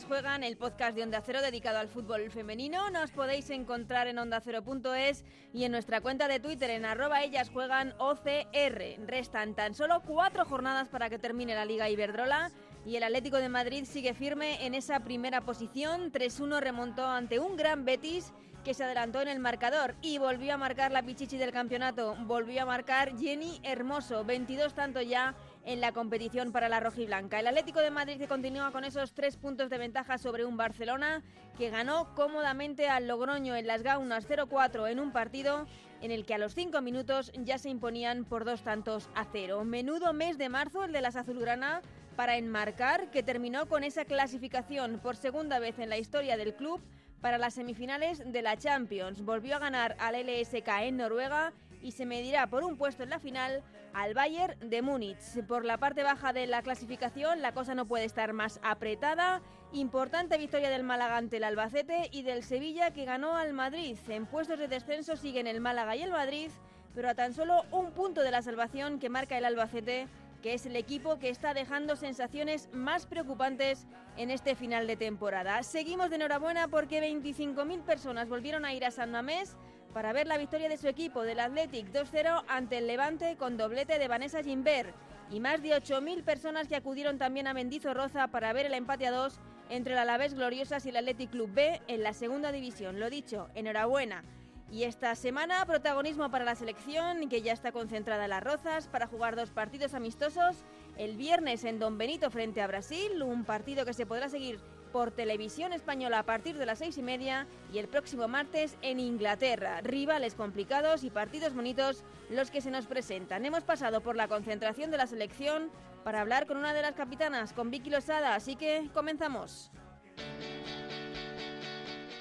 Juegan, el podcast de Onda Cero dedicado al fútbol femenino. Nos podéis encontrar en ondacero.es y en nuestra cuenta de Twitter en arroba Ellas Juegan OCR. Restan tan solo cuatro jornadas para que termine la Liga Iberdrola y el Atlético de Madrid sigue firme en esa primera posición. 3-1 remontó ante un gran Betis que se adelantó en el marcador y volvió a marcar la pichichi del campeonato. Volvió a marcar Jenny Hermoso, 22 tanto ya en la competición para la rojiblanca. El Atlético de Madrid que continúa con esos tres puntos de ventaja sobre un Barcelona que ganó cómodamente al Logroño en las Gaunas 0-4 en un partido en el que a los cinco minutos ya se imponían por dos tantos a cero. Menudo mes de marzo el de las azulgrana para enmarcar que terminó con esa clasificación por segunda vez en la historia del club para las semifinales de la Champions. Volvió a ganar al LSK en Noruega y se medirá por un puesto en la final al Bayern de Múnich. Por la parte baja de la clasificación la cosa no puede estar más apretada. Importante victoria del Málaga ante el Albacete y del Sevilla que ganó al Madrid. En puestos de descenso siguen el Málaga y el Madrid, pero a tan solo un punto de la salvación que marca el Albacete que es el equipo que está dejando sensaciones más preocupantes en este final de temporada. Seguimos de enhorabuena porque 25.000 personas volvieron a ir a San Mamés para ver la victoria de su equipo, del Athletic 2-0 ante el Levante con doblete de Vanessa Gimbert y más de 8.000 personas que acudieron también a Mendizorroza para ver el empate a dos entre el Alavés Gloriosas y el Athletic Club B en la segunda división. Lo dicho, enhorabuena. Y esta semana protagonismo para la selección que ya está concentrada en las Rozas para jugar dos partidos amistosos. El viernes en Don Benito frente a Brasil, un partido que se podrá seguir por televisión española a partir de las seis y media y el próximo martes en Inglaterra. Rivales complicados y partidos bonitos los que se nos presentan. Hemos pasado por la concentración de la selección para hablar con una de las capitanas, con Vicky Losada, así que comenzamos.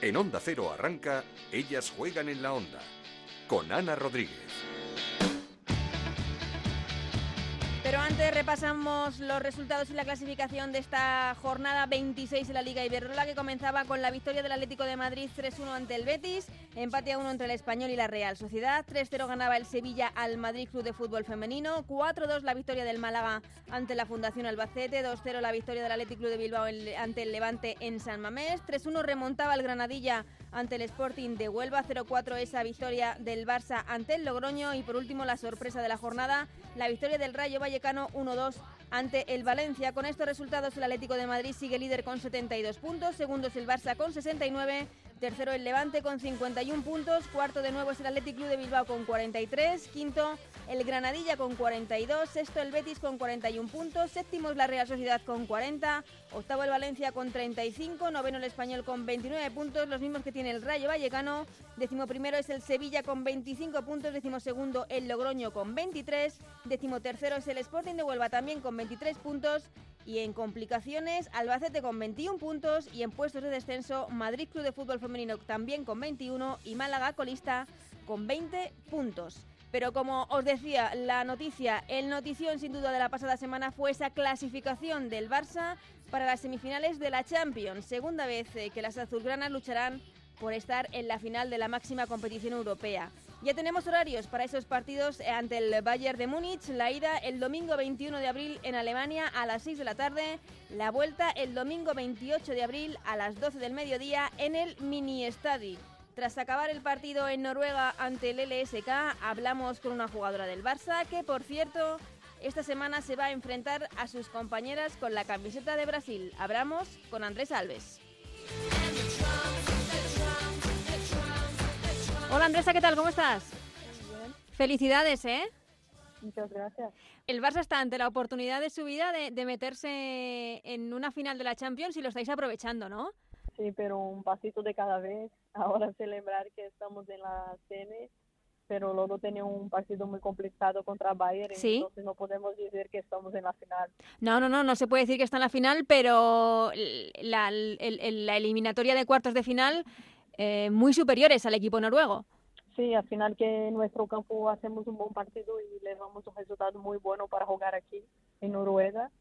En Onda Cero arranca Ellas juegan en la onda con Ana Rodríguez. Repasamos los resultados y la clasificación de esta jornada 26 de la Liga Iberdrola que comenzaba con la victoria del Atlético de Madrid 3-1 ante el Betis, empate a 1 entre el Español y la Real Sociedad, 3-0 ganaba el Sevilla al Madrid Club de Fútbol Femenino, 4-2 la victoria del Málaga ante la Fundación Albacete, 2-0 la victoria del Atlético Club de Bilbao ante el Levante en San Mamés, 3-1 remontaba el Granadilla ante el Sporting de Huelva, 0-4 esa victoria del Barça ante el Logroño. Y por último la sorpresa de la jornada, la victoria del Rayo Vallecano 1-2 ante el Valencia. Con estos resultados el Atlético de Madrid sigue líder con 72 puntos, segundo es el Barça con 69, tercero el Levante con 51 puntos, cuarto de nuevo es el Atlético Club de Bilbao con 43, quinto el Granadilla con 42, sexto el Betis con 41 puntos, séptimo es la Real Sociedad con 40, octavo el Valencia con 35, noveno el Español con 29 puntos, los mismos que tiene el Rayo Vallecano, décimo primero es el Sevilla con 25 puntos, décimo segundo el Logroño con 23, décimo tercero es el Sporting de Huelva también con 23 puntos y en complicaciones Albacete con 21 puntos y en puestos de descenso Madrid Club de Fútbol Femenino también con 21 y Málaga colista con 20 puntos. Pero como os decía, la noticia, el notición sin duda de la pasada semana fue esa clasificación del Barça para las semifinales de la Champions. Segunda vez eh, que las azulgranas lucharán por estar en la final de la máxima competición europea. Ya tenemos horarios para esos partidos ante el Bayern de Múnich. La ida el domingo 21 de abril en Alemania a las 6 de la tarde. La vuelta el domingo 28 de abril a las 12 del mediodía en el Mini Estadi. Tras acabar el partido en Noruega ante el LSK, hablamos con una jugadora del Barça que, por cierto, esta semana se va a enfrentar a sus compañeras con la camiseta de Brasil. Hablamos con Andrés Alves. Hola Andresa, ¿qué tal? ¿Cómo estás? Bien, Felicidades, ¿eh? muchas gracias. El Barça está ante la oportunidad de su vida de, de meterse en una final de la Champions y lo estáis aprovechando, ¿no? Sí, pero un pasito de cada vez. Ahora celebrar que estamos en la semi, pero luego tenía un partido muy complicado contra Bayern, Sí. entonces no podemos decir que estamos en la final. No, no, no, no se puede decir que está en la final, pero la, el- el- la eliminatoria de cuartos de final eh, muy superiores al equipo noruego. Sí, al final que en nuestro campo hacemos un buen partido y le damos un resultado muy bueno para jugar aquí en Noruega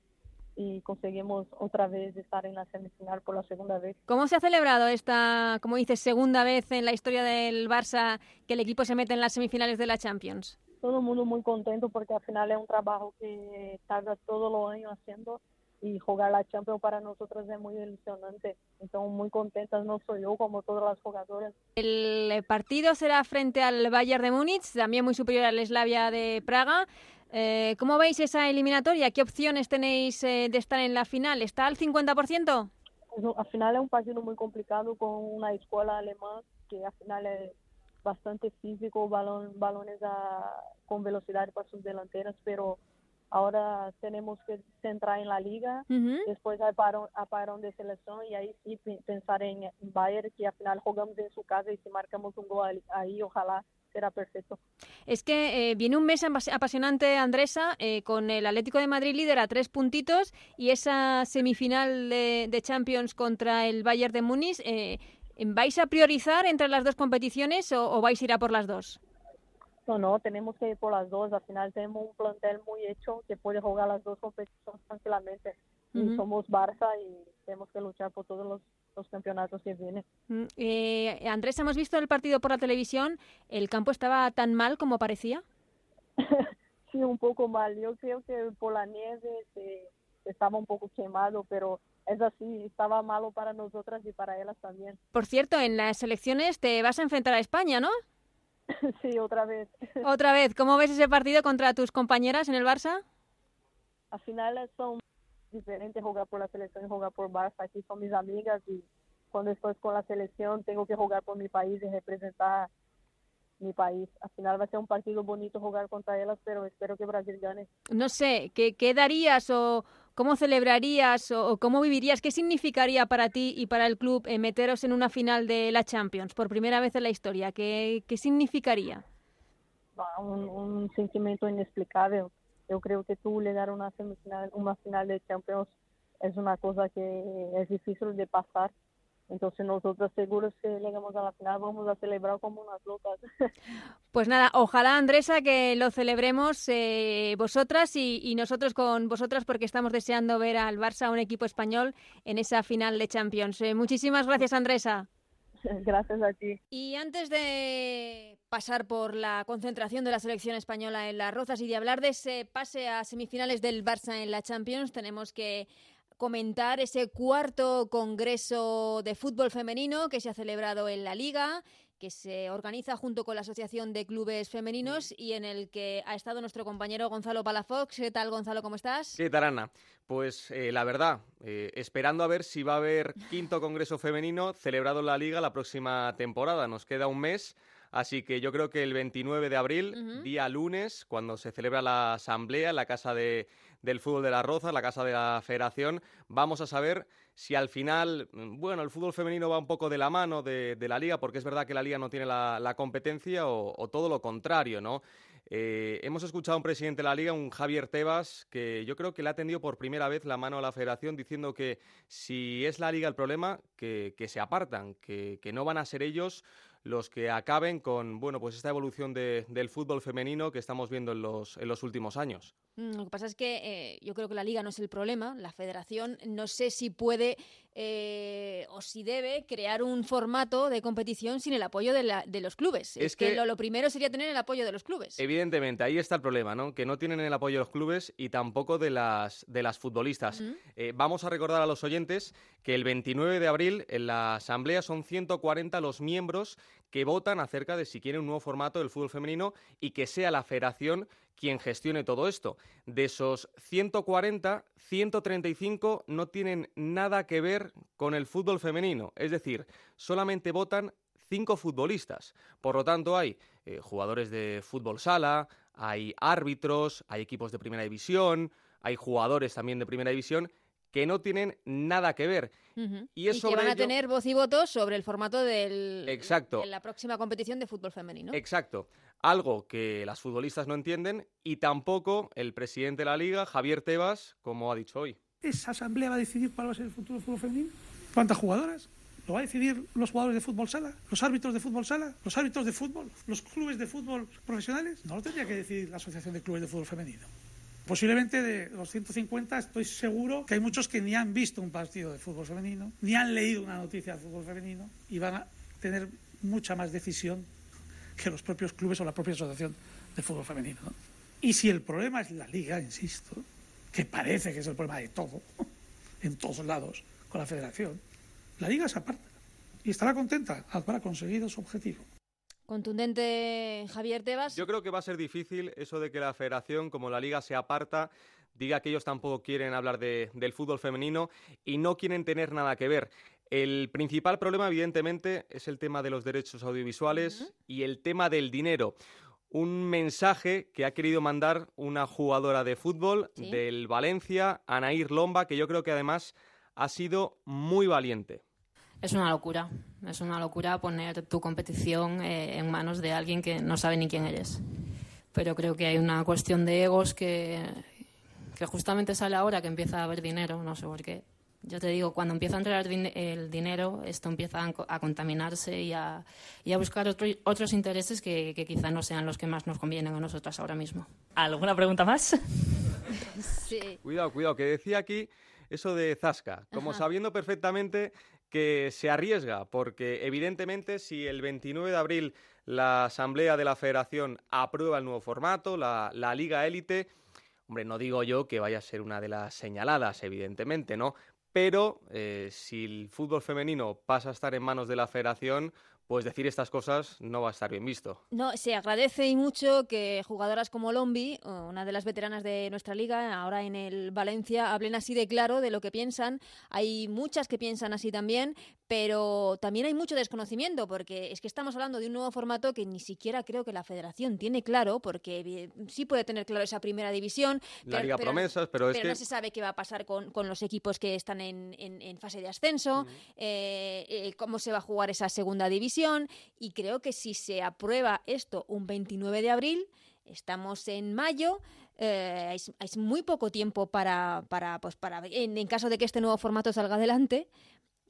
y conseguimos otra vez estar en la semifinal por la segunda vez. ¿Cómo se ha celebrado esta, como dices, segunda vez en la historia del Barça que el equipo se mete en las semifinales de la Champions? Todo el mundo muy contento porque al final es un trabajo que tarda todos los años haciendo y jugar la Champions para nosotros es muy ilusionante. Estamos muy contentas, no soy yo como todos los jugadores. El partido será frente al Bayern de Múnich, también muy superior al Slavia de Praga. Eh, ¿Cómo veis esa eliminatoria? ¿Qué opciones tenéis eh, de estar en la final? ¿Está al 50%? al final es un partido muy complicado con una escuela alemana que al final es bastante físico, balón, balones con velocidad para sus delanteras, pero ahora tenemos que centrar en la liga, después hay parón, parón, de selección y ahí sí pensar en Bayern, que al final jugamos en su casa y si marcamos un gol ahí, ojalá será perfecto. Es que eh, viene un mes apasionante, Andresa, eh, con el Atlético de Madrid líder a tres puntitos y esa semifinal de, Champions contra el Bayern de Múnich. Eh, ¿Vais a priorizar entre las dos competiciones o, vais a ir a por las dos? No, no, tenemos que ir por las dos. Al final tenemos un plantel muy hecho que puede jugar las dos competiciones tranquilamente. Y somos Barça y tenemos que luchar por todos los los campeonatos que vienen. Mm, eh, Andrés, hemos visto el partido por la televisión. ¿El campo estaba tan mal como parecía? sí, un poco mal. Yo creo que por la nieve estaba un poco quemado, pero es así, estaba malo para nosotras y para ellas también. Por cierto, en las elecciones te vas a enfrentar a España, ¿no? sí, otra vez. otra vez. ¿Cómo ves ese partido contra tus compañeras en el Barça? Al final son diferente jugar por la selección y jugar por Barça. Aquí son mis amigas y cuando estoy con la selección tengo que jugar por mi país y representar mi país. Al final va a ser un partido bonito jugar contra ellas, pero espero que Brasil gane. No sé, ¿qué, qué darías o cómo celebrarías o, cómo vivirías? ¿Qué significaría para ti y para el club eh, meteros en una final de la Champions por primera vez en la historia? ¿Qué, qué significaría? Un, un sentimiento inexplicable yo creo que tú le dar una semifinal, una final de Champions es una cosa que es difícil de pasar. Entonces nosotros seguros que llegamos a la final vamos a celebrar como unas locas. Pues nada, ojalá Andresa que lo celebremos eh, vosotras y, nosotros con vosotras porque estamos deseando ver al Barça, un equipo español, en esa final de Champions. Eh, muchísimas gracias Andresa. Gracias a ti. Y antes de pasar por la concentración de la selección española en las Rozas y de hablar de ese pase a semifinales del Barça en la Champions, tenemos que comentar ese cuarto congreso de fútbol femenino que se ha celebrado en la Liga que se organiza junto con la Asociación de Clubes Femeninos y en el que ha estado nuestro compañero Gonzalo Palafox. ¿Qué tal, Gonzalo? ¿Cómo estás? ¿Qué tal, Ana? Pues eh, la verdad, eh, esperando a ver si va a haber quinto Congreso Femenino celebrado en la Liga la próxima temporada. Nos queda un mes. Así que yo creo que el 29 de abril, día lunes, cuando se celebra la asamblea en la Casa de, del Fútbol de la Roza, la Casa de la Federación, vamos a saber si al final, bueno, el fútbol femenino va un poco de la mano de, la liga, porque es verdad que la liga no tiene la, competencia, o, todo lo contrario, ¿no? Eh, hemos escuchado a un presidente de la liga, un Javier Tebas, que yo creo que le ha tendido por primera vez la mano a la federación diciendo que si es la liga el problema, que, se apartan, que, que no van a ser ellos los que acaben con bueno pues esta evolución del fútbol femenino que estamos viendo en los, en los últimos años. Mm, lo que pasa es que eh, yo creo que la liga no es el problema, la federación no sé si puede eh, o si debe crear un formato de competición sin el apoyo de, la, de los clubes. Es, que, lo, primero sería tener el apoyo de los clubes. Evidentemente, ahí está el problema, ¿no? Que no tienen el apoyo de los clubes y tampoco de las, de las futbolistas. Eh, vamos a recordar a los oyentes que el 29 de abril en la Asamblea son 140 los miembros que votan acerca de si quieren un nuevo formato del fútbol femenino y que sea la federación quien gestione todo esto. De esos 140, 135 no tienen nada que ver con el fútbol femenino. Es decir, solamente votan cinco futbolistas. Por lo tanto, hay eh, jugadores de fútbol sala, hay árbitros, hay equipos de primera división, hay jugadores también de primera división que no tienen nada que ver. Y, es que van a tener voz y voto sobre el formato del, Exacto. de la próxima competición de fútbol femenino. Exacto. Algo que las futbolistas no entienden y tampoco el presidente de la liga, Javier Tebas, como ha dicho hoy. ¿Esa asamblea va a decidir cuál va a ser el futuro del fútbol femenino? ¿Cuántas jugadoras? ¿Lo va a decidir los jugadores de fútbol sala? ¿Los árbitros de fútbol sala? ¿Los árbitros de fútbol? ¿Los clubes de fútbol profesionales? No lo tendría que decidir la Asociación de Clubes de Fútbol Femenino. Posiblemente de los 150 estoy seguro que hay muchos que ni han visto un partido de fútbol femenino, ni han leído una noticia de fútbol femenino y van a tener mucha más decisión que los propios clubes o la propia asociación de fútbol femenino. Y si el problema es la liga, insisto, que parece que es el problema de todo, en todos lados, con la federación, la liga se aparta y estará contenta, habrá conseguido su objetivo. Contundente Javier Tebas. Yo creo que va a ser difícil eso de que la federación, como la liga se aparta, diga que ellos tampoco quieren hablar del fútbol femenino y no quieren tener nada que ver. El principal problema, evidentemente, es el tema de los derechos audiovisuales y el tema del dinero. Un mensaje que ha querido mandar una jugadora de fútbol del Valencia, Anair Lomba, que yo creo que además ha sido muy valiente. Es una locura, es una locura poner tu competición eh, en manos de alguien que no sabe ni quién eres. Pero creo que hay una cuestión de egos que, que justamente sale ahora que empieza a haber dinero, no sé por qué. Yo te digo, cuando empieza a entrar el dinero, esto empieza a contaminarse y a, y a buscar otros intereses que, que, quizá no sean los que más nos convienen a nosotras ahora mismo. ¿Alguna pregunta más? sí. Cuidado, cuidado, que decía aquí eso de Zasca, como sabiendo perfectamente que se arriesga, porque evidentemente si el 29 de abril la Asamblea de la Federación aprueba el nuevo formato, la, la Liga Élite, Hombre, no digo yo que vaya a ser una de las señaladas, evidentemente, ¿no? pero eh, si el fútbol femenino pasa a estar en manos de la federación, pues decir estas cosas no va a estar bien visto. No, se agradece y mucho que jugadoras como Lombi, una de las veteranas de nuestra liga, ahora en el Valencia, hablen así de claro de lo que piensan. Hay muchas que piensan así también, pero también hay mucho desconocimiento, porque es que estamos hablando de un nuevo formato que ni siquiera creo que la federación tiene claro, porque sí puede tener claro esa primera división. La pero, Liga Promesas, pero es pero no se sabe qué va a pasar con, los equipos que están en, fase de ascenso, eh, eh, cómo se va a jugar esa segunda división y creo que si se aprueba esto un 29 de abril, estamos en mayo, eh, hay, muy poco tiempo para, para, pues para en, caso de que este nuevo formato salga adelante,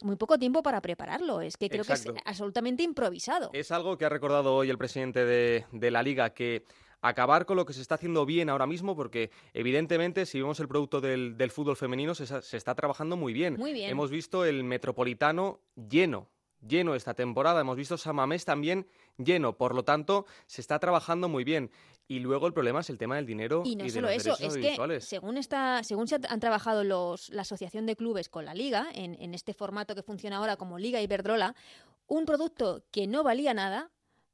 muy poco tiempo para prepararlo. Es que creo que es absolutamente improvisado. Es algo que ha recordado hoy el presidente de, la liga, que acabar con lo que se está haciendo bien ahora mismo, porque evidentemente si vemos el producto del, fútbol femenino se, se, está trabajando muy bien. Muy bien. Hemos visto el metropolitano lleno lleno esta temporada. Hemos visto Samamés también lleno, por lo tanto, se está trabajando muy bien. Y luego el problema es el tema del dinero y no de solo los eso, es que según está, según se han trabajado los, la asociación de clubes con la liga en, en este formato que funciona ahora como Liga Iberdrola, un producto que no valía nada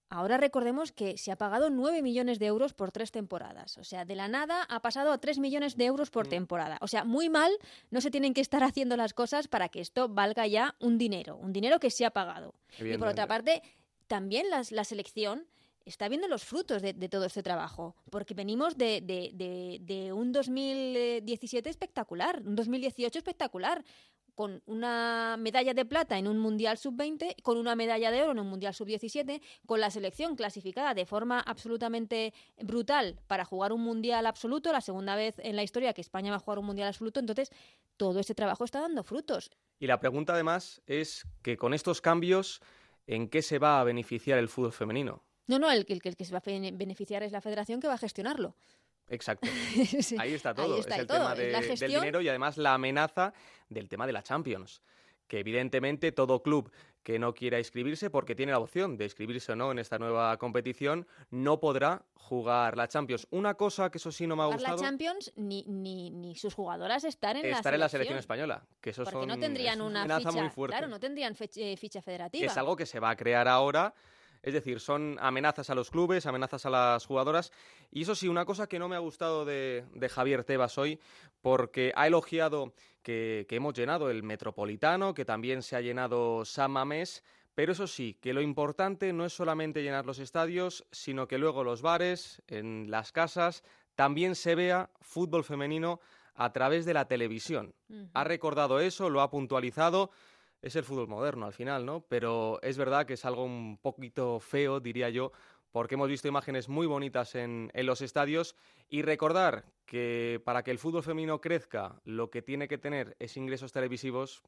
Ahora recordemos que se ha pagado 9 millones de euros por tres temporadas. O sea, de la nada ha pasado a 3 millones de euros por mm. temporada. O sea, muy mal no se tienen que estar haciendo las cosas para que esto valga ya un dinero, un dinero que se ha pagado. Y por otra parte, también la selección está viendo los frutos de, todo este trabajo, porque venimos de, de, de, un 2017 espectacular, un 2018 espectacular con una medalla de plata en un Mundial Sub-20, con una medalla de oro en un Mundial Sub-17, con la selección clasificada de forma absolutamente brutal para jugar un Mundial absoluto, la segunda vez en la historia que España va a jugar un Mundial absoluto, entonces todo este trabajo está dando frutos. Y la pregunta además es que con estos cambios, ¿en qué se va a beneficiar el fútbol femenino? No, no, el, el, el que se va a beneficiar es la federación que va a gestionarlo. Exacto. Ahí está todo. es el tema del dinero y además la amenaza del tema de la Champions. Que evidentemente todo club que no quiera inscribirse, porque tiene la opción de inscribirse o no en esta nueva competición, no podrá jugar la Champions. Una cosa que eso sí no me ha gustado. la Champions ni, ni, ni sus jugadoras estar en la selección. en la selección española. Que eso porque no tendrían una, ficha, muy fuerte. Claro, no tendrían ficha federativa. es algo que se va a crear ahora es decir, son amenazas a los clubes, amenazas a las jugadoras. Y eso sí, una cosa que no me ha gustado de, Javier Tebas hoy, porque ha elogiado que, hemos llenado el Metropolitano, que también se ha llenado San Mamés, pero eso sí, que lo importante no es solamente llenar los estadios, sino que luego los bares, en las casas, también se vea fútbol femenino a través de la televisión. Ha recordado eso, lo ha puntualizado es el fútbol moderno al final, ¿no? Pero es verdad que es algo un poquito feo, diría yo, porque hemos visto imágenes muy bonitas en, los estadios y recordar que para que el fútbol femenino crezca lo que tiene que tener es ingresos televisivos,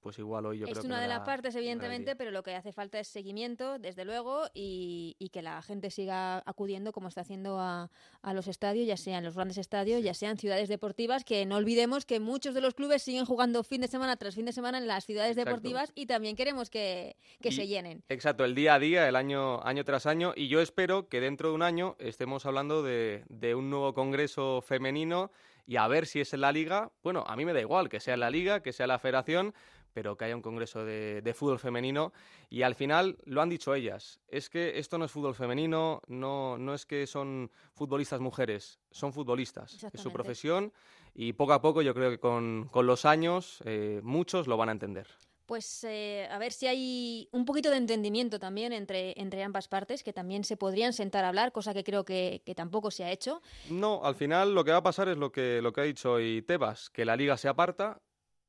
pues igual hoy yo es creo que una me de las partes, evidentemente, pero lo que hace falta es seguimiento, desde luego, y, y que la gente siga acudiendo como está haciendo a, a los estadios, ya sean los grandes estadios, ya sean ciudades deportivas, que no olvidemos que muchos de los clubes siguen jugando fin de semana tras fin de semana en las ciudades Exacto. deportivas y también queremos que, que Y- se llenen. Exacto, el día a día, el año, año tras año, y yo espero que dentro de un año estemos hablando de, de un nuevo congreso femenino y a ver si es en la liga. Bueno, a mí me da igual que sea en la liga, que sea en la federación, pero que haya un congreso de, de fútbol femenino. Y al final lo han dicho ellas, es que esto no es fútbol femenino, no, no es que son futbolistas mujeres, son futbolistas, es su profesión y poco a poco yo creo que con, con los años eh, muchos lo van a entender. Pues eh, a ver si hay un poquito de entendimiento también entre, entre ambas partes, que también se podrían sentar a hablar, cosa que creo que, que tampoco se ha hecho. No, al final lo que va a pasar es lo que, lo que ha dicho hoy Tebas, que la liga se aparta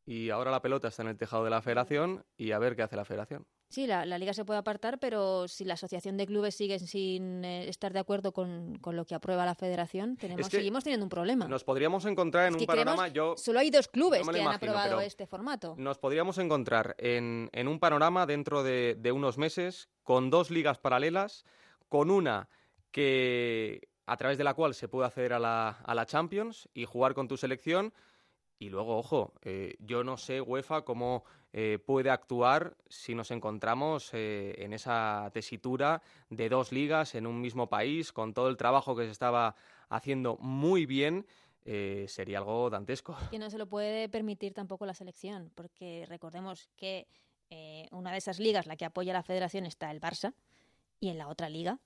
y ahora la pelota está en el tejado de la federación y a ver qué hace la federación. Sí, la, la liga se puede apartar, pero si la asociación de clubes sigue sin eh, estar de acuerdo con, con lo que aprueba la federación, tenemos, que seguimos teniendo un problema. Nos podríamos encontrar en Es un panorama, yo Solo hay dos clubes no que han aprobado este formato. nos podríamos encontrar en, en un panorama dentro de, de unos meses con dos ligas paralelas, con una que a través de la cual se puede acceder a la, a la Champions y jugar con tu selección. Y luego, ojo, eh, yo no sé UEFA cómo eh, puede actuar si nos encontramos eh, en esa tesitura de dos ligas en un mismo país, con todo el trabajo que se estaba haciendo muy bien, sería algo dantesco. que no se lo puede permitir tampoco la selección, porque recordemos que una de esas ligas, la que apoya la federación, está el Barça, y en la otra liga,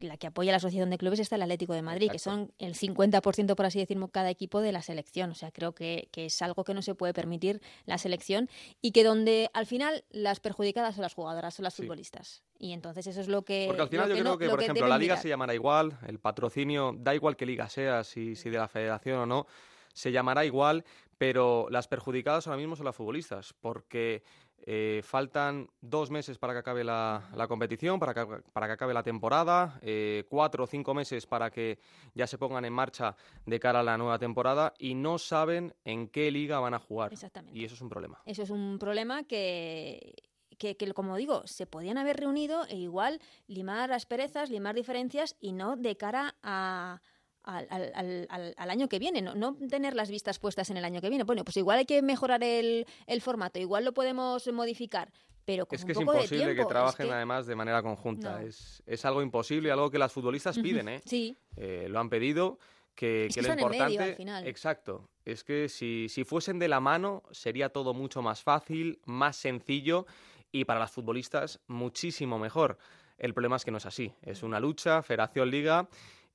la que apoya la Asociación de Clubes, está el Atlético de Madrid, que son el 50%, por así decirlo, cada equipo de la selección. O sea, creo que, que es algo que no se puede permitir la selección y que donde al final las perjudicadas son las jugadoras, son las Sí. futbolistas. Y entonces eso es lo que. Porque al final yo creo no- que, por ejemplo, la liga mirar. se llamará igual, el patrocinio, da igual que liga sea, si, si de la federación o no, se llamará igual, pero las perjudicadas ahora mismo son las futbolistas, porque eh, faltan dos meses para que acabe la, la competición, para que, para que acabe la temporada, eh, cuatro o cinco meses para que ya se pongan en marcha de cara a la nueva temporada y no saben en qué liga van a jugar. Exactamente. Y eso es un problema. Eso es un problema que, que, que, como digo, se podían haber reunido e igual limar asperezas, limar diferencias y no de cara a, al, al- al- al- al año que viene, no, no tener las vistas puestas en el año que viene. Bueno, pues igual hay que mejorar el, el formato, igual lo podemos modificar, pero con Es un que es de imposible tiempo. que es trabajen que- además de manera conjunta. No. Es, es algo imposible, algo que las futbolistas piden, ¿eh? Sí, Eh, lo han pedido, que, Es que que lo en medio, importante... al final. Exacto, es que si, si fuesen de la mano sería todo mucho más fácil, más sencillo y para las futbolistas muchísimo mejor. El problema es que no es así, es una lucha, Federación-Liga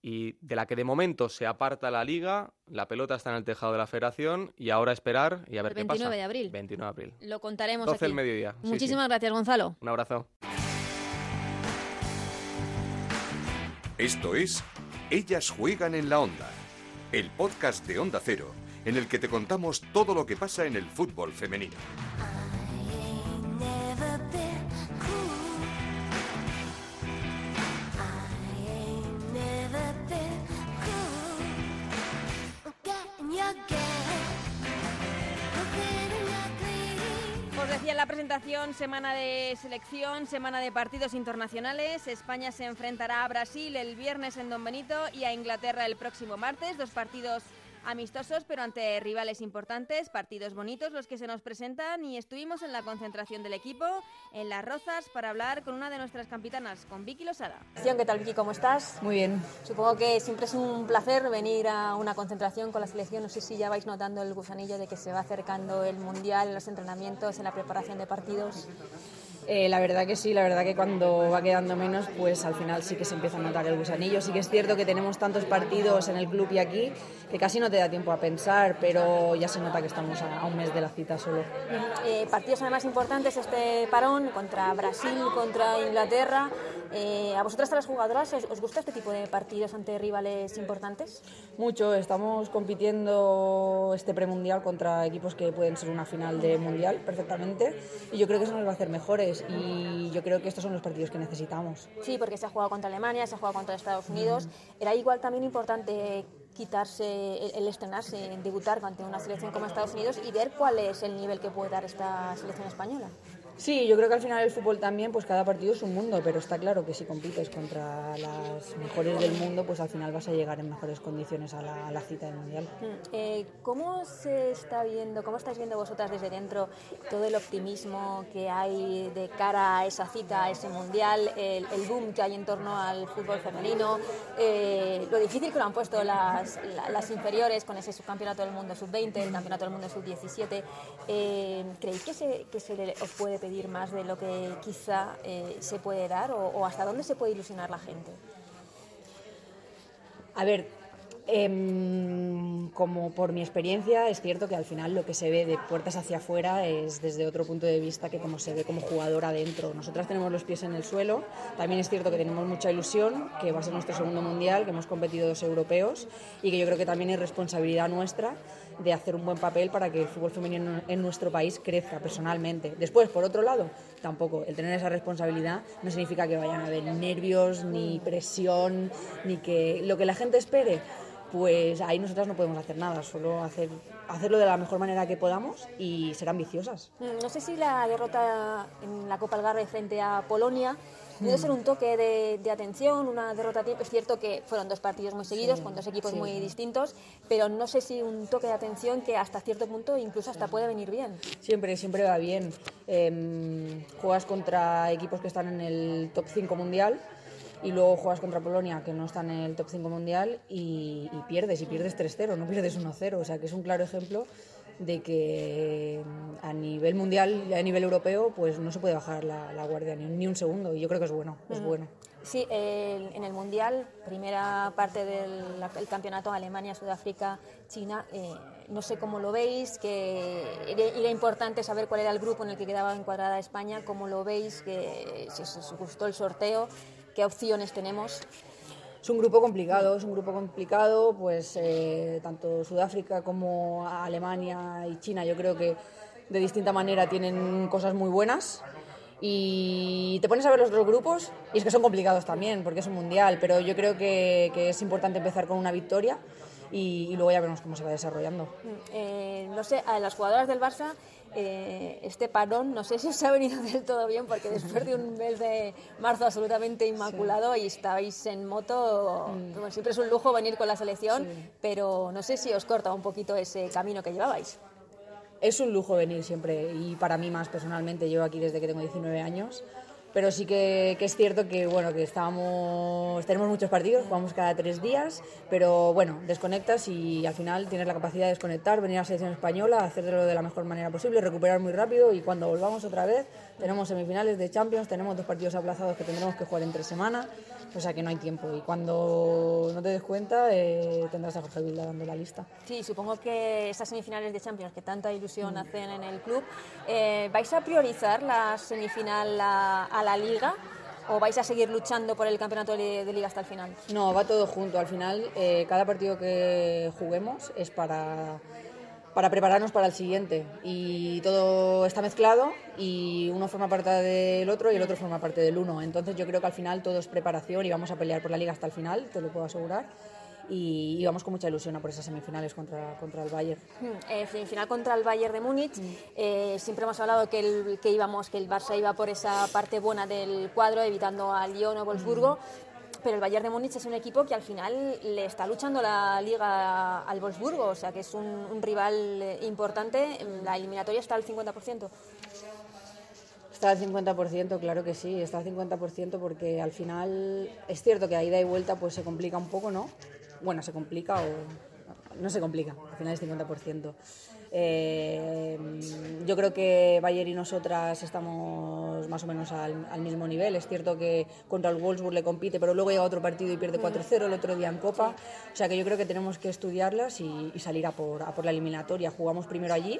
y de la que de momento se aparta la liga, la pelota está en el tejado de la federación y ahora esperar y a ver El qué pasa. 29 de abril. 29 de abril. lo contaremos 12 aquí. del mediodía. sí, sí. Muchísimas gracias, Gonzalo. Un abrazo. Esto es Ellas juegan en la onda, el podcast de Onda Cero, en el que te contamos todo lo que pasa en el fútbol femenino. Decía en la presentación, semana de selección, semana de partidos internacionales. España se enfrentará a Brasil el viernes en Don Benito y a Inglaterra el próximo martes. Dos partidos amistosos, pero ante rivales importantes, partidos bonitos los que se nos presentan y estuvimos en la concentración del equipo en Las Rozas para hablar con una de nuestras capitanas, con Vicky Losada. ¿Qué tal Vicky? ¿Cómo estás? Muy bien. Supongo que siempre es un placer venir a una concentración con la selección. No sé si ya vais notando el gusanillo de que se va acercando el Mundial en los entrenamientos, en la preparación de partidos. Eh, la verdad que sí, la verdad que cuando va quedando menos, pues al final sí que se empieza a notar el gusanillo. Sí que es cierto que tenemos tantos partidos en el club y aquí que casi no te da tiempo a pensar, pero ya se nota que estamos a, a un mes de la cita solo. Eh, partidos además importantes este parón contra Brasil, contra Inglaterra. Eh, ¿A vosotras, a las jugadoras, os, os gusta este tipo de partidos ante rivales importantes? Mucho, estamos compitiendo este premundial contra equipos que pueden ser una final de mundial perfectamente y yo creo que eso nos va a hacer mejores y yo creo que estos son los partidos que necesitamos. Sí, porque se ha jugado contra Alemania, se ha jugado contra Estados Unidos. Era igual también importante quitarse, el, el estrenarse, debutar ante una selección como Estados Unidos y ver cuál es el nivel que puede dar esta selección española. Sí, yo creo que al final el fútbol también, pues cada partido es un mundo, pero está claro que si compites contra las mejores del mundo, pues al final vas a llegar en mejores condiciones a la, a la cita del Mundial. Mm, eh, ¿Cómo se está viendo, cómo estáis viendo vosotras desde dentro todo el optimismo que hay de cara a esa cita, a ese mundial, el, el boom que hay en torno al fútbol femenino, eh, lo difícil que lo han puesto las, la- las inferiores con ese subcampeonato del mundo sub-20, el campeonato del mundo sub-17? Eh, ¿Creéis que se, que se os puede pedir más de lo que quizá eh, se puede dar o, o hasta dónde se puede ilusionar la gente? A ver, em, como por mi experiencia, es cierto que al final lo que se ve de puertas hacia afuera es desde otro punto de vista que como se ve como jugador adentro. Nosotras tenemos los pies en el suelo, también es cierto que tenemos mucha ilusión, que va a ser nuestro segundo mundial, que hemos competido dos europeos y que yo creo que también es responsabilidad nuestra de hacer un buen papel para que el fútbol femenino en nuestro país crezca personalmente. Después, por otro lado, tampoco el tener esa responsabilidad no significa que vayan a haber nervios, ni presión, ni que lo que la gente espere, pues ahí nosotras no podemos hacer nada, solo hacer, hacerlo de la mejor manera que podamos y ser ambiciosas. Mm, No sé si la derrota en la Copa Algarve frente a Polonia pudo ser un toque de, de atención, una derrota a tiempo. Es cierto que fueron dos partidos muy seguidos, con dos equipos sí. muy distintos, pero no sé si un toque de atención que hasta cierto punto incluso hasta puede venir bien. Siempre, siempre va bien. Em, juegas contra equipos que están en el top 5 mundial y luego juegas contra Polonia, que no está en el top 5 mundial, y, y pierdes, y pierdes 3-0, no pierdes 1-0. O sea que es un claro ejemplo de que em, a nivel mundial y a nivel europeo pues no se puede bajar la, la guardia ni, un- ni un segundo y yo creo que es bueno, es bueno. Sí, en el Mundial, primera parte del el campeonato, Alemania, Sudáfrica, China, eh, no sé cómo lo veis, que era, era importante saber cuál era el grupo en el que quedaba encuadrada España, cómo lo veis, que si os gustó el sorteo, qué opciones tenemos. Es un grupo complicado, es un grupo complicado, pues eh, tanto Sudáfrica como Alemania y China yo creo que de distinta manera tienen cosas muy buenas y te pones a ver los otros grupos y es que son complicados también porque es un mundial, pero yo creo que, que es importante empezar con una victoria y, y luego ya veremos cómo se va desarrollando. Eh, no sé, a las jugadoras del Barça, eh, este parón, no sé si os ha venido del todo bien, porque después de un mes de marzo absolutamente inmaculado y estabais en moto, bueno, siempre es un lujo venir con la selección, pero no sé si os corta un poquito ese camino que llevabais. Es un lujo venir siempre y para mí más personalmente, llevo aquí desde que tengo 19 años, pero sí que, es cierto que bueno que estábamos, tenemos muchos partidos, jugamos cada tres días, pero bueno, desconectas y al final tienes la capacidad de desconectar, venir a la selección española, hacerlo de la mejor manera posible, recuperar muy rápido y cuando volvamos otra vez tenemos semifinales de Champions, tenemos dos partidos aplazados que tendremos que jugar en tres semanas, o sea que no hay tiempo y cuando no te des cuenta eh, tendrás a Jorge Vilda dando la lista. Sí, supongo que estas semifinales de Champions que tanta ilusión hacen en el club, eh, ¿vais a priorizar la semifinal a, a la liga o vais a seguir luchando por el campeonato de, de liga hasta el final? No, va todo junto. Al final, eh, cada partido que juguemos es para, para prepararnos para el siguiente. Y todo está mezclado y uno forma parte del otro y el otro forma parte del uno. Entonces yo creo que al final todo es preparación y vamos a pelear por la liga hasta el final, te lo puedo asegurar. Y, y vamos con mucha ilusión a por esas semifinales contra, contra el Bayern. Hmm, eh, semifinal contra el Bayern de Múnich. Eh, siempre hemos hablado que, el, que íbamos, que el Barça iba por esa parte buena del cuadro, evitando a Lyon o Wolfsburgo. Pero el Bayern de Múnich es un equipo que al final le está luchando la liga al Wolfsburgo, o sea que es un, un rival eh, importante. La eliminatoria está al 50%. Está al 50%, claro que sí, está al 50% porque al final es cierto que a ida y vuelta pues se complica un poco, ¿no? Bueno, se complica o no se complica, al final es 50%. Eh, yo creo que Bayer y nosotras estamos más o menos al, al mismo nivel. Es cierto que contra el Wolfsburg le compite, pero luego llega otro partido y pierde 4-0 el otro día en Copa. O sea que yo creo que tenemos que estudiarlas y, y salir a por, a por la eliminatoria. Jugamos primero allí,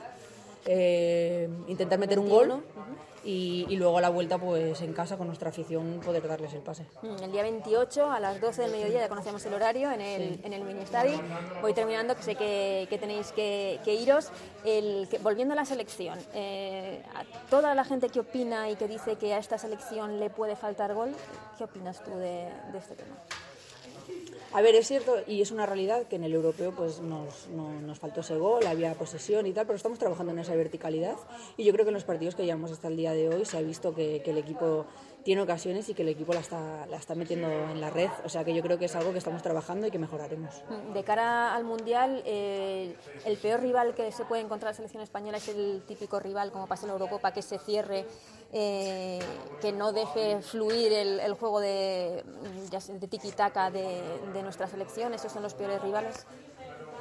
eh, intentar meter un gol y, y luego a la vuelta pues en casa con nuestra afición poder darles el pase. Mm, El día 28 a las 12 del mediodía ya conocemos el horario en el, en el mini estadio. Voy terminando, que sé que, que tenéis que, que iros. El, que- volviendo a la selección, eh, a toda la gente que opina y que dice que a esta selección le puede faltar gol, ¿qué opinas tú de, de este tema? A ver, es cierto y es una realidad que en el europeo pues nos, no- nos faltó ese gol, había posesión y tal, pero estamos trabajando en esa verticalidad y yo creo que en los partidos que llevamos hasta el día de hoy se ha visto que el equipo tiene ocasiones y que el equipo la está, la está metiendo en la red, o sea que yo creo que es algo que estamos trabajando y que mejoraremos. De cara al Mundial, eh, el peor rival que se puede encontrar la selección española es el típico rival, como pasa en la Eurocopa, que se cierre, eh, que no deje fluir el, el juego de, de tiki-taka de nuestra selección. ¿Esos son los peores rivales?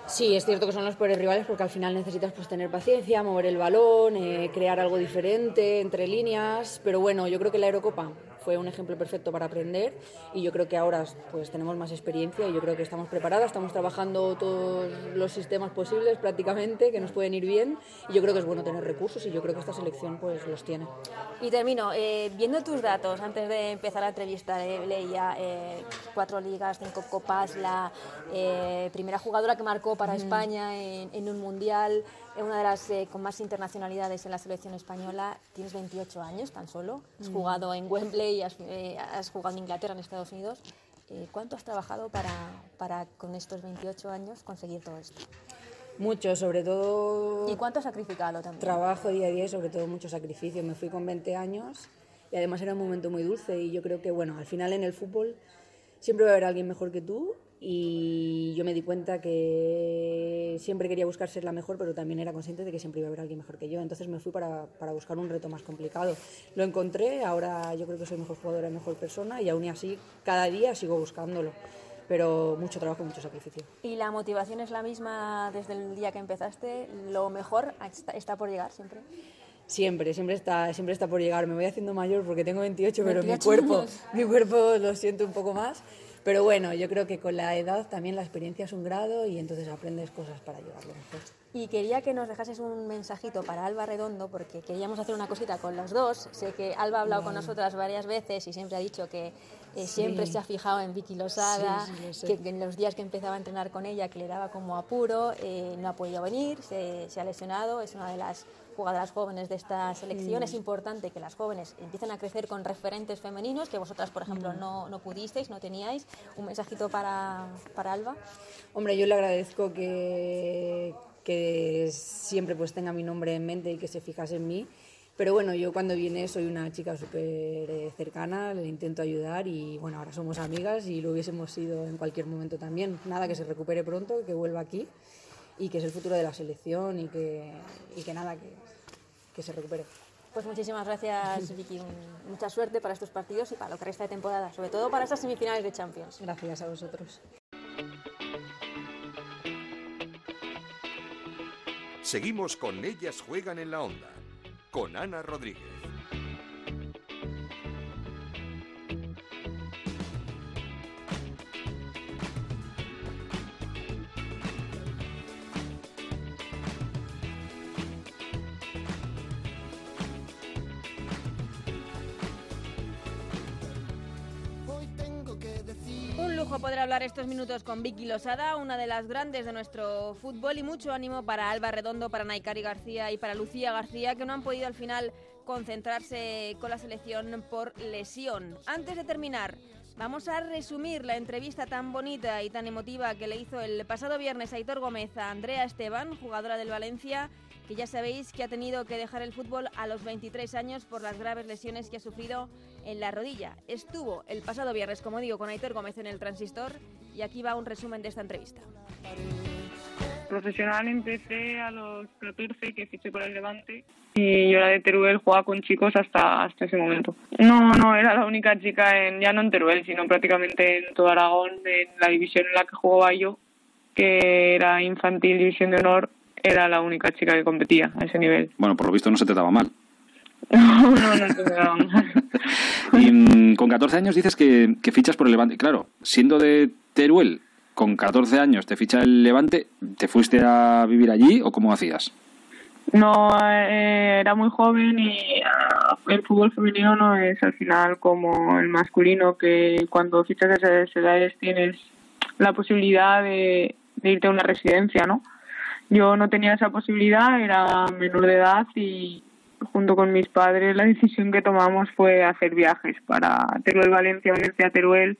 Sí, es cierto que son los peores rivales porque al final necesitas pues tener paciencia, mover el balón, eh, crear algo diferente entre líneas, pero bueno, yo creo que la Eurocopa fue un ejemplo perfecto para aprender y yo creo que ahora pues tenemos más experiencia y yo creo que estamos preparadas, estamos trabajando todos los sistemas posibles prácticamente que nos pueden ir bien y yo creo que es bueno tener recursos y yo creo que esta selección pues los tiene. Y termino, eh, viendo tus datos, antes de empezar la entrevista, eh, leía eh, cuatro ligas, cinco copas, la eh, primera jugadora que marcó para España en, en un mundial, eh, una de las eh, con más internacionalidades en la selección española. Tienes 28 años tan solo, has Mm. jugado en Wembley, has, eh, has jugado en Inglaterra, en Estados Unidos. Eh, ¿Cuánto has trabajado para, para con estos 28 años conseguir todo esto? Mucho, sobre todo ¿Y cuánto has sacrificado también? trabajo día a día y sobre todo mucho sacrificio. Me fui con 20 años y además era un momento muy dulce y yo creo que, bueno, al final en el fútbol siempre va a haber alguien mejor que tú y yo me di cuenta que siempre quería buscar ser la mejor, pero también era consciente de que siempre iba a haber alguien mejor que yo. Entonces me fui para, para buscar un reto más complicado. Lo encontré, ahora yo creo que soy mejor jugadora y mejor persona y aún así cada día sigo buscándolo. Pero mucho trabajo mucho sacrificio. ¿Y la motivación es la misma desde el día que empezaste? ¿Lo mejor está, por llegar siempre? Siempre, siempre está, siempre está por llegar. Me voy haciendo mayor porque tengo 28, pero mi 28 cuerpo, años. mi cuerpo lo siento un poco más. Pero bueno, yo creo que con la edad también la experiencia es un grado y entonces aprendes cosas para llevarlo mejor. Y quería que nos dejases un mensajito para Alba Redondo, porque queríamos hacer una cosita con los dos. Sé que Alba ha hablado con nosotras varias veces y siempre ha dicho que eh, siempre Sí. se ha fijado en Vicky Losada, Sí, sí, lo que, que en los días que empezaba a entrenar con ella, que le daba como apuro, eh, no ha podido venir, se, se ha lesionado, es una de las jugadoras jóvenes de esta selección. Es importante que las jóvenes empiecen a crecer con referentes femeninos, que vosotras, por ejemplo, Mm. no, no pudisteis, no teníais. Un mensajito para, para Alba. Hombre, yo le agradezco que, que siempre pues tenga mi nombre en mente y que se fijase en mí. Pero bueno, yo cuando viene soy una chica súper eh, cercana, le intento ayudar y bueno, ahora somos amigas y lo hubiésemos sido en cualquier momento también. Nada, que se recupere pronto, que vuelva aquí y que es el futuro de la selección y que, y que nada, que, que se recupere. Pues muchísimas gracias, Vicky. Mucha suerte para estos partidos y para lo que resta de temporada, sobre todo para estas semifinales de Champions. Gracias a vosotros. Seguimos con Ellas Juegan en la Onda, con Ana Rodríguez. Hablar estos minutos con Vicky Losada, una de las grandes de nuestro fútbol, y mucho ánimo para Alba Redondo, para Naikari García y para Lucía García, que no han podido al final concentrarse con la selección por lesión. Antes de terminar, vamos a resumir la entrevista tan bonita y tan emotiva que le hizo el pasado viernes Aitor Gómez a Andrea Esteban, jugadora del Valencia, que ya sabéis que ha tenido que dejar el fútbol a los 23 años por las graves lesiones que ha sufrido en la rodilla. Estuvo el pasado viernes, como digo, con Aitor Gómez en el Transistor y aquí va un resumen de esta entrevista. Profesional empecé a los 14 que fiché por el Levante y yo era de Teruel, jugaba con chicos hasta, hasta ese momento. No, no, era la única chica, en, ya no en Teruel, sino prácticamente en todo Aragón, en la división en la que jugaba yo, que era infantil, división de honor, era la única chica que competía a ese nivel. Bueno, por lo visto no se te daba mal. No, no, no, se me daba mal. Y mm, con 14 años dices que, que fichas por el Levante. Claro, siendo de Teruel, con 14 años te ficha el Levante, ¿te fuiste a vivir allí o cómo hacías? No, eh, era muy joven y ah, el fútbol femenino no es al final como el masculino, que cuando fichas a esas edades tienes la posibilidad de, de irte a una residencia, ¿no? Yo no tenía esa posibilidad, era menor de edad y junto con mis padres la decisión que tomamos fue hacer viajes para Teruel, Valencia, Valencia, Teruel,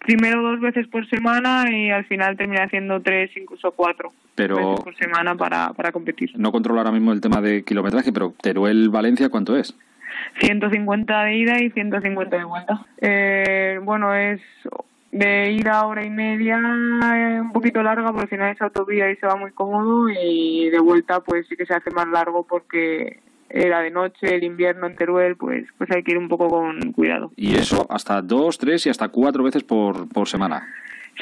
primero dos veces por semana y al final terminé haciendo tres, incluso cuatro Pero veces por semana para, para competir. no controlo ahora mismo el tema de kilometraje, pero Teruel-Valencia, ¿cuánto es? 150 de ida y 150 de vuelta. Eh, bueno, es de ida hora y media, eh, un poquito larga, porque al final es autovía y se va muy cómodo, y de vuelta pues sí que se hace más largo porque era de noche, el invierno en Teruel, pues, pues hay que ir un poco con cuidado. Y eso hasta dos, tres y hasta cuatro veces por, por semana.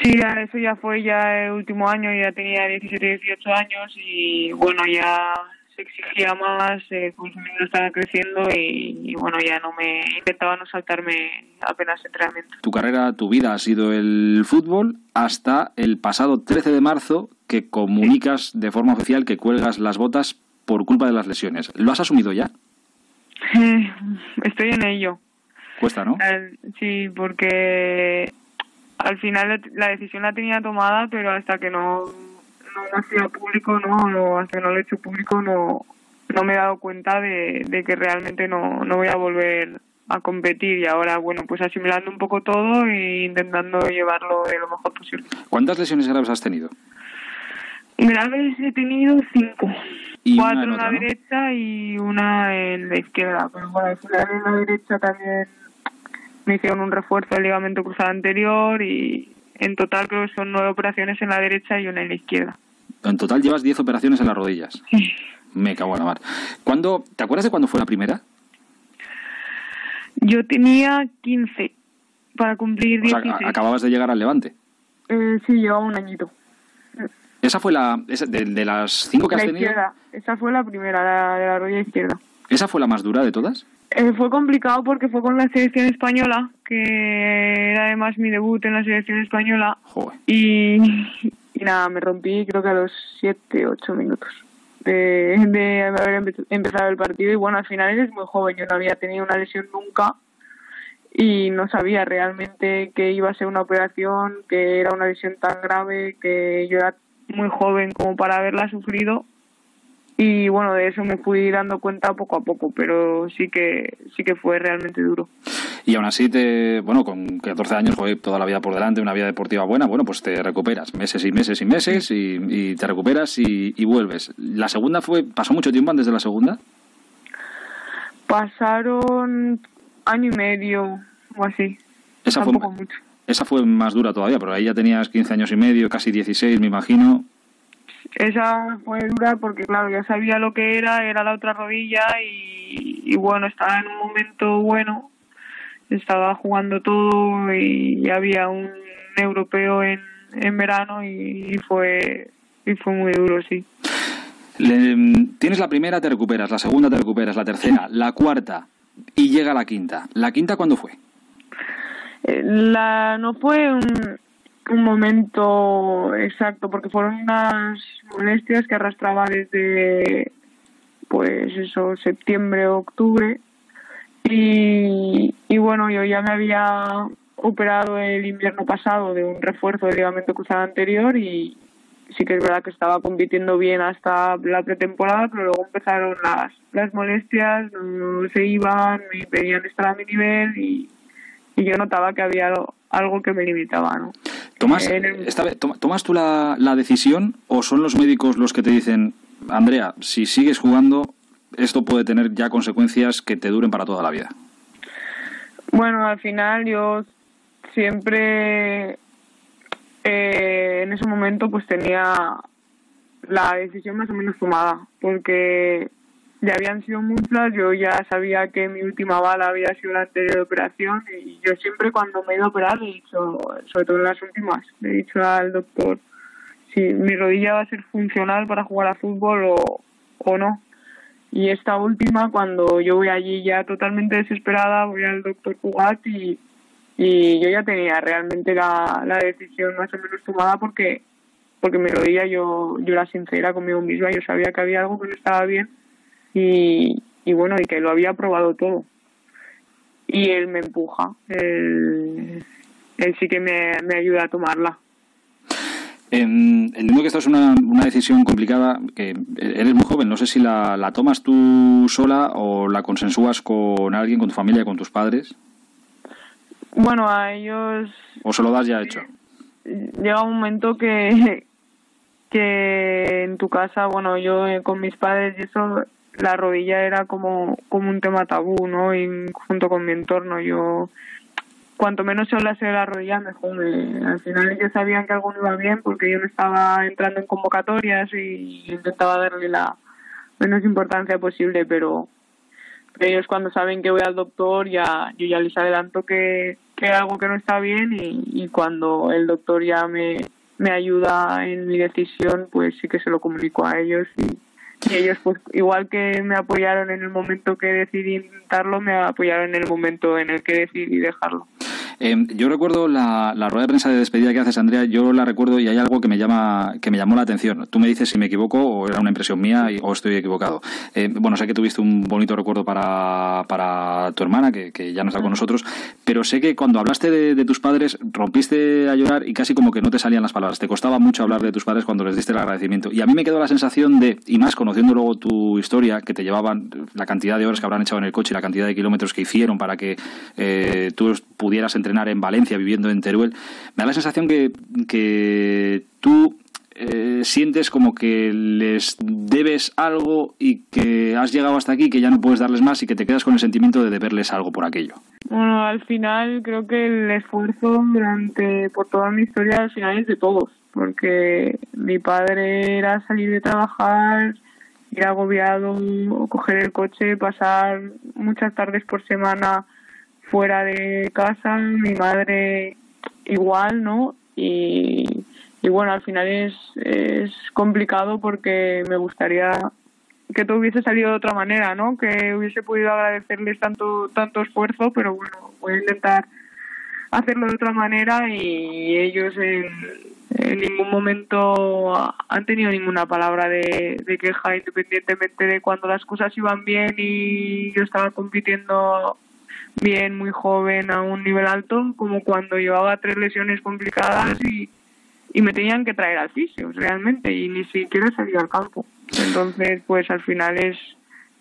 Sí, ya- eso ya fue ya el último año, ya tenía 17, 18 años y bueno, ya se exigía más, eh, pues mi niño estaba creciendo y, y, bueno, ya no me intentaba no saltarme apenas entrenamiento. Tu carrera, tu vida ha sido el fútbol hasta el pasado 13 de marzo que comunicas de forma oficial que cuelgas las botas por culpa de las lesiones. ¿Lo has asumido ya? Estoy en ello. Cuesta, ¿no? Sí, porque al final la decisión la tenía tomada, pero hasta que no, no lo hacía público, no, no, hasta que no lo he hecho público, no, no me he dado cuenta de, de que realmente no, no voy a volver a competir y ahora, bueno, pues asimilando un poco todo e intentando llevarlo de lo mejor posible. ¿Cuántas lesiones graves has tenido? Graves he tenido cinco. Y Cuatro en la ¿no? derecha y una en la izquierda. Pero bueno, al final en la derecha también me hicieron un refuerzo del ligamento cruzado anterior y en total creo que son nueve operaciones en la derecha y una en la izquierda. En total llevas 10 operaciones en las rodillas. Me cago en la mar. ¿Cuándo, ¿Te acuerdas de cuándo fue la primera? Yo tenía 15 para cumplir O sea, 16. a- acababas de llegar al Levante. Eh, sí, llevaba un añito. Esa fue la... esa- de, de las cinco que has tenido, izquierda. Esa fue la primera, la de la rodilla izquierda. ¿Esa fue la más dura de todas? Eh, fue complicado porque fue con la selección española, que era además mi debut en la selección española. Joder. Y, y nada, me rompí creo que a los 7, 8 minutos de, de haber empe- empezado el partido. Y bueno, al final eres muy joven, yo no había tenido una lesión nunca y no sabía realmente que iba a ser una operación, que era una lesión tan grave, que yo era muy joven como para haberla sufrido y bueno de eso me fui dando cuenta poco a poco pero sí que sí que fue realmente duro Y aún así, te, bueno, con 14 años, joder, toda la vida por delante, una vida deportiva buena, bueno, pues te recuperas meses y meses y meses y, y te recuperas y, y vuelves. ¿La segunda fue, pasó mucho tiempo antes de la segunda? pasaron año y medio o así Esa fue, mucho esa fue más dura todavía, pero ahí ya tenías 15 años y medio, casi 16, me imagino. Esa fue dura porque claro ya sabía lo que era era la otra rodilla y, y bueno estaba en un momento bueno estaba jugando todo y había un europeo en, en verano y, y fue y fue muy duro sí Le- tienes la primera, te recuperas, la segunda te recuperas, la tercera, la cuarta y llega la quinta. ¿La quinta cuándo fue? Eh, La, no fue un, un momento exacto, porque fueron unas molestias que arrastraba desde, pues eso, septiembre, octubre. Y, y bueno, yo ya me había operado el invierno pasado de un refuerzo del ligamento cruzado anterior y sí que es verdad que estaba compitiendo bien hasta la pretemporada, pero luego empezaron las, las molestias, no se iban, me pedían estar a mi nivel y, yo notaba que había algo que me limitaba, ¿no? ¿Tomas, En el- esta vez, toma- ¿tomas tú la, la decisión o son los médicos los que te dicen, Andrea, si sigues jugando, esto puede tener ya consecuencias que te duren para toda la vida? Bueno, al final yo siempre eh, en ese momento pues tenía la decisión más o menos tomada porque ya habían sido muchas, yo ya sabía que mi última bala había sido la anterior operación y yo siempre cuando me he ido a operar he dicho, sobre todo en las últimas, le he dicho al doctor si mi rodilla va a ser funcional para jugar a fútbol o, o no. Y esta última, cuando yo voy allí ya totalmente desesperada, voy al doctor Cugat y, y yo ya tenía realmente la, la decisión más o menos tomada porque porque mi rodilla yo, yo era sincera conmigo misma, yo sabía que había algo que no estaba bien y, y bueno, y que lo había probado todo. Y él me empuja, él, él sí que me, me ayuda a tomarla. En- entiendo que esta es una, una decisión complicada, que eres muy joven, no sé si la, la tomas tú sola o la consensúas con alguien, con tu familia, con tus padres. Bueno, a ellos ¿O se lo das ya hecho? llega un momento que, que en tu casa, bueno, yo eh, con mis padres y eso, la rodilla era como, como un tema tabú, ¿no? Y junto con mi entorno, yo, cuanto menos se hablase de la rodilla, mejor. Al final ellos sabían que algo no iba bien porque yo no estaba entrando en convocatorias y intentaba darle la menos importancia posible, pero ellos cuando saben que voy al doctor ya yo ya les adelanto que, que hay algo que no está bien y, y cuando el doctor ya me, me ayuda en mi decisión pues sí que se lo comunico a ellos y, y ellos pues igual que me apoyaron en el momento que decidí intentarlo me apoyaron en el momento en el que decidí dejarlo Eh, yo recuerdo la, la rueda de prensa de despedida que haces, Andrea, yo la recuerdo y hay algo que me llama que me llamó la atención. Tú me dices si me equivoco o era una impresión mía y- o estoy equivocado. Eh, bueno, sé que tuviste un bonito recuerdo para, para tu hermana, que, que ya no está con nosotros, pero sé que cuando hablaste de, de tus padres rompiste a llorar y casi como que no te salían las palabras. Te costaba mucho hablar de tus padres cuando les diste el agradecimiento. Y a mí me quedó la sensación de, y más conociendo luego tu historia, que te llevaban la cantidad de horas que habrán echado en el coche y la cantidad de kilómetros que hicieron para que eh, tú pudieras entrenar en Valencia viviendo en Teruel, me da la sensación que, que tú eh, sientes como que les debes algo y que has llegado hasta aquí, que ya no puedes darles más y que te quedas con el sentimiento de deberles algo por aquello. Bueno, al final creo que el esfuerzo durante por toda mi historia al final es de todos, porque mi padre era salir de trabajar, ir agobiado, coger el coche, pasar muchas tardes por semana fuera de casa, mi madre igual, ¿no? Y, bueno, al final es, es complicado porque me gustaría que todo hubiese salido de otra manera, ¿no? Que hubiese podido agradecerles tanto tanto esfuerzo, pero bueno, voy a intentar hacerlo de otra manera y ellos en, ningún momento han tenido ninguna palabra de queja, independientemente de cuando las cosas iban bien y yo estaba compitiendo bien, muy joven, a un nivel alto, como cuando llevaba tres lesiones complicadas y, y me tenían que traer al fisio, realmente, y ni siquiera salía al campo. Entonces, pues al final es,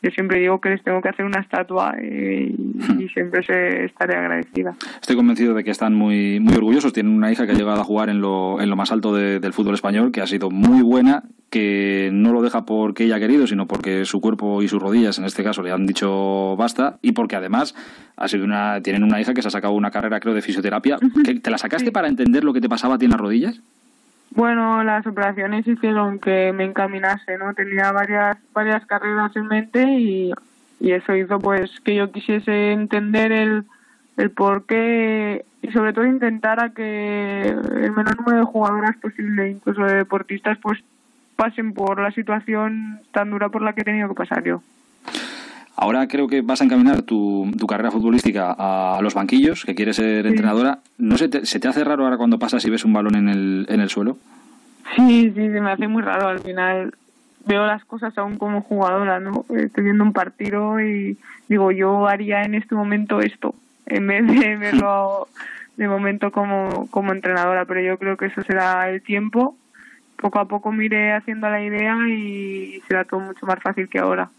yo siempre digo que les tengo que hacer una estatua y, y siempre se, estaré agradecida. Estoy convencido de que están muy, muy orgullosos. Tienen una hija que ha llegado a jugar en lo, en lo más alto de- del fútbol español, que ha sido muy buena, que no lo deja porque ella ha querido, sino porque su cuerpo y sus rodillas, en este caso, le han dicho basta, y porque además ha sido una, tienen una hija que se ha sacado una carrera, creo, de fisioterapia. ¿Que ¿Te la sacaste para entender lo que te pasaba a ti en las rodillas? Bueno, las operaciones hicieron que me encaminase, ¿no? Tenía varias varias carreras en mente y, y eso hizo pues que yo quisiese entender el, el por qué y sobre todo intentar que el menor número de jugadoras posible, incluso de deportistas, pues pasen por la situación tan dura por la que he tenido que pasar yo. Ahora creo que vas a encaminar tu, tu carrera futbolística a, los banquillos, que quieres ser entrenadora. ¿No se te, se te hace raro ahora cuando pasas y ves un balón en el, en el suelo? Sí, sí, se me hace muy raro. Al final veo las cosas aún como jugadora, ¿no? Estoy viendo un partido y digo, yo haría en este momento esto, en vez de verlo de momento como, como entrenadora. Pero yo creo que eso será el tiempo. Poco a poco me iré haciendo la idea y será todo mucho más fácil que ahora.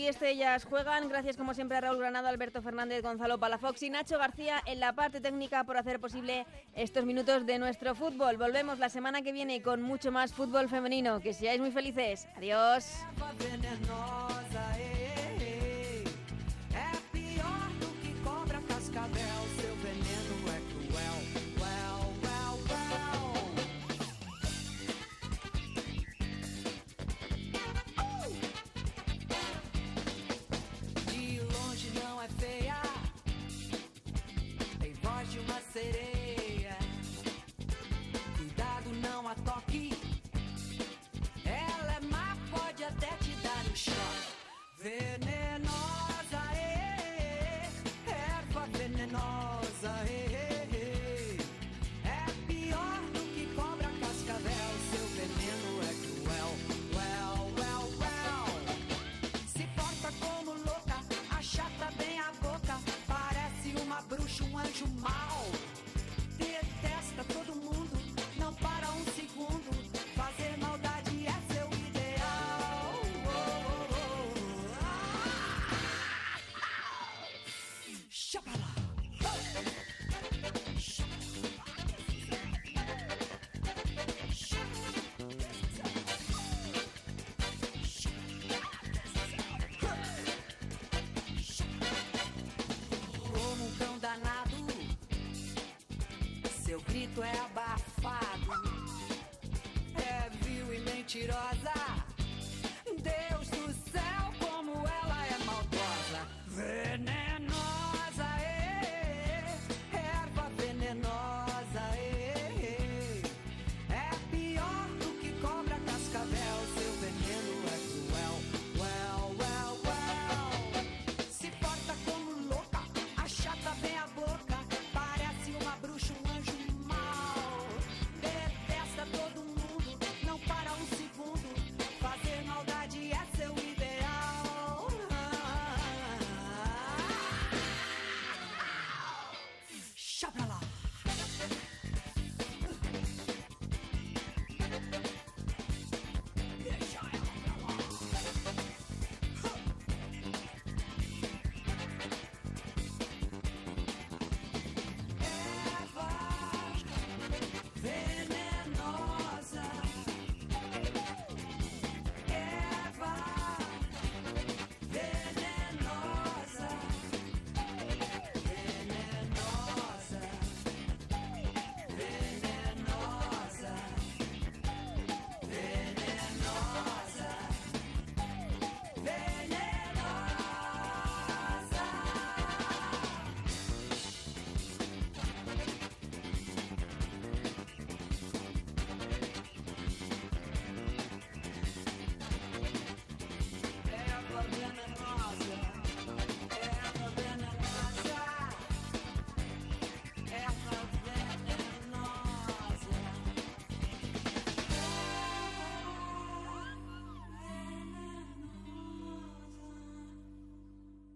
Aquí este Ellas Juegan. Gracias como siempre a Raúl Granado, Alberto Fernández, Gonzalo Palafox y Nacho García en la parte técnica por hacer posible estos minutos de nuestro fútbol. Volvemos la semana que viene con mucho más fútbol femenino. Que seáis muy felices. Adiós. Sereia. Cuidado, não a toque. Ela é má, pode até te dar um choque. Vê